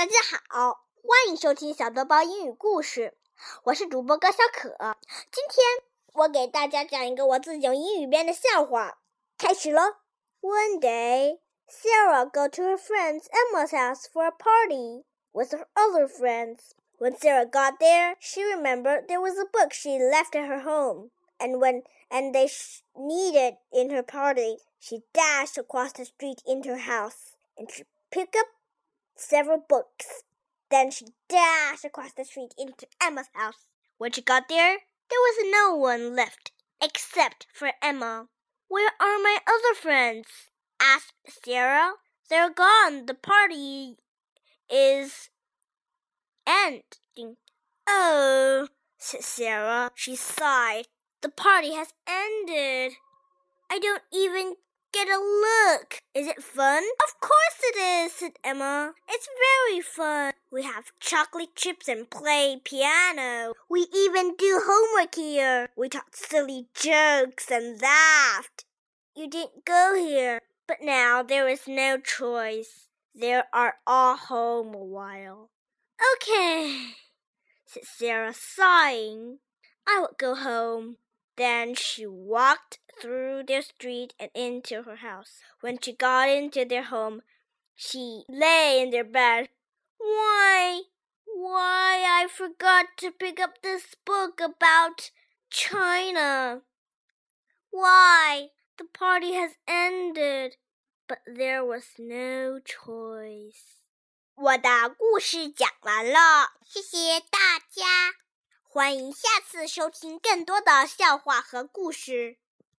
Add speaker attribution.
Speaker 1: 大家好，欢迎收听小豆包英语故事，我是主播高小可。今天我给大家讲一个我自己用英语编的笑话，开始喽。One day, Sarah go to her friend's Emma's house for a party with her other friends. When Sarah got there, she remembered there was a book she left at her home, and when and they sh- needed in her party, she dashed across the street into her house and she picked up several books. Then she dashed across the street into Emma's house. When she got there, there was no one left except for Emma. Where are my other friends? asked Sarah. They're gone. The party is ending. Oh, said Sarah. She sighed. The party has ended. I don't even get a look. Is it fun? Of course it is, said Emma. It's very fun. We have chocolate chips and play piano. We even do homework here. We talk silly jokes and laughed. You didn't go here, but now there is no choice. They are all home a while. Okay, said Sarah, sighing. I will go home. Then she walked through their street and into her house. When she got into their home, she lay in their bed. Why? Why, I forgot to pick up this book about China. Why? The party has ended, but there was no choice. 我的故事讲完了，谢谢大家， 欢迎下次收听更多的笑话和故事。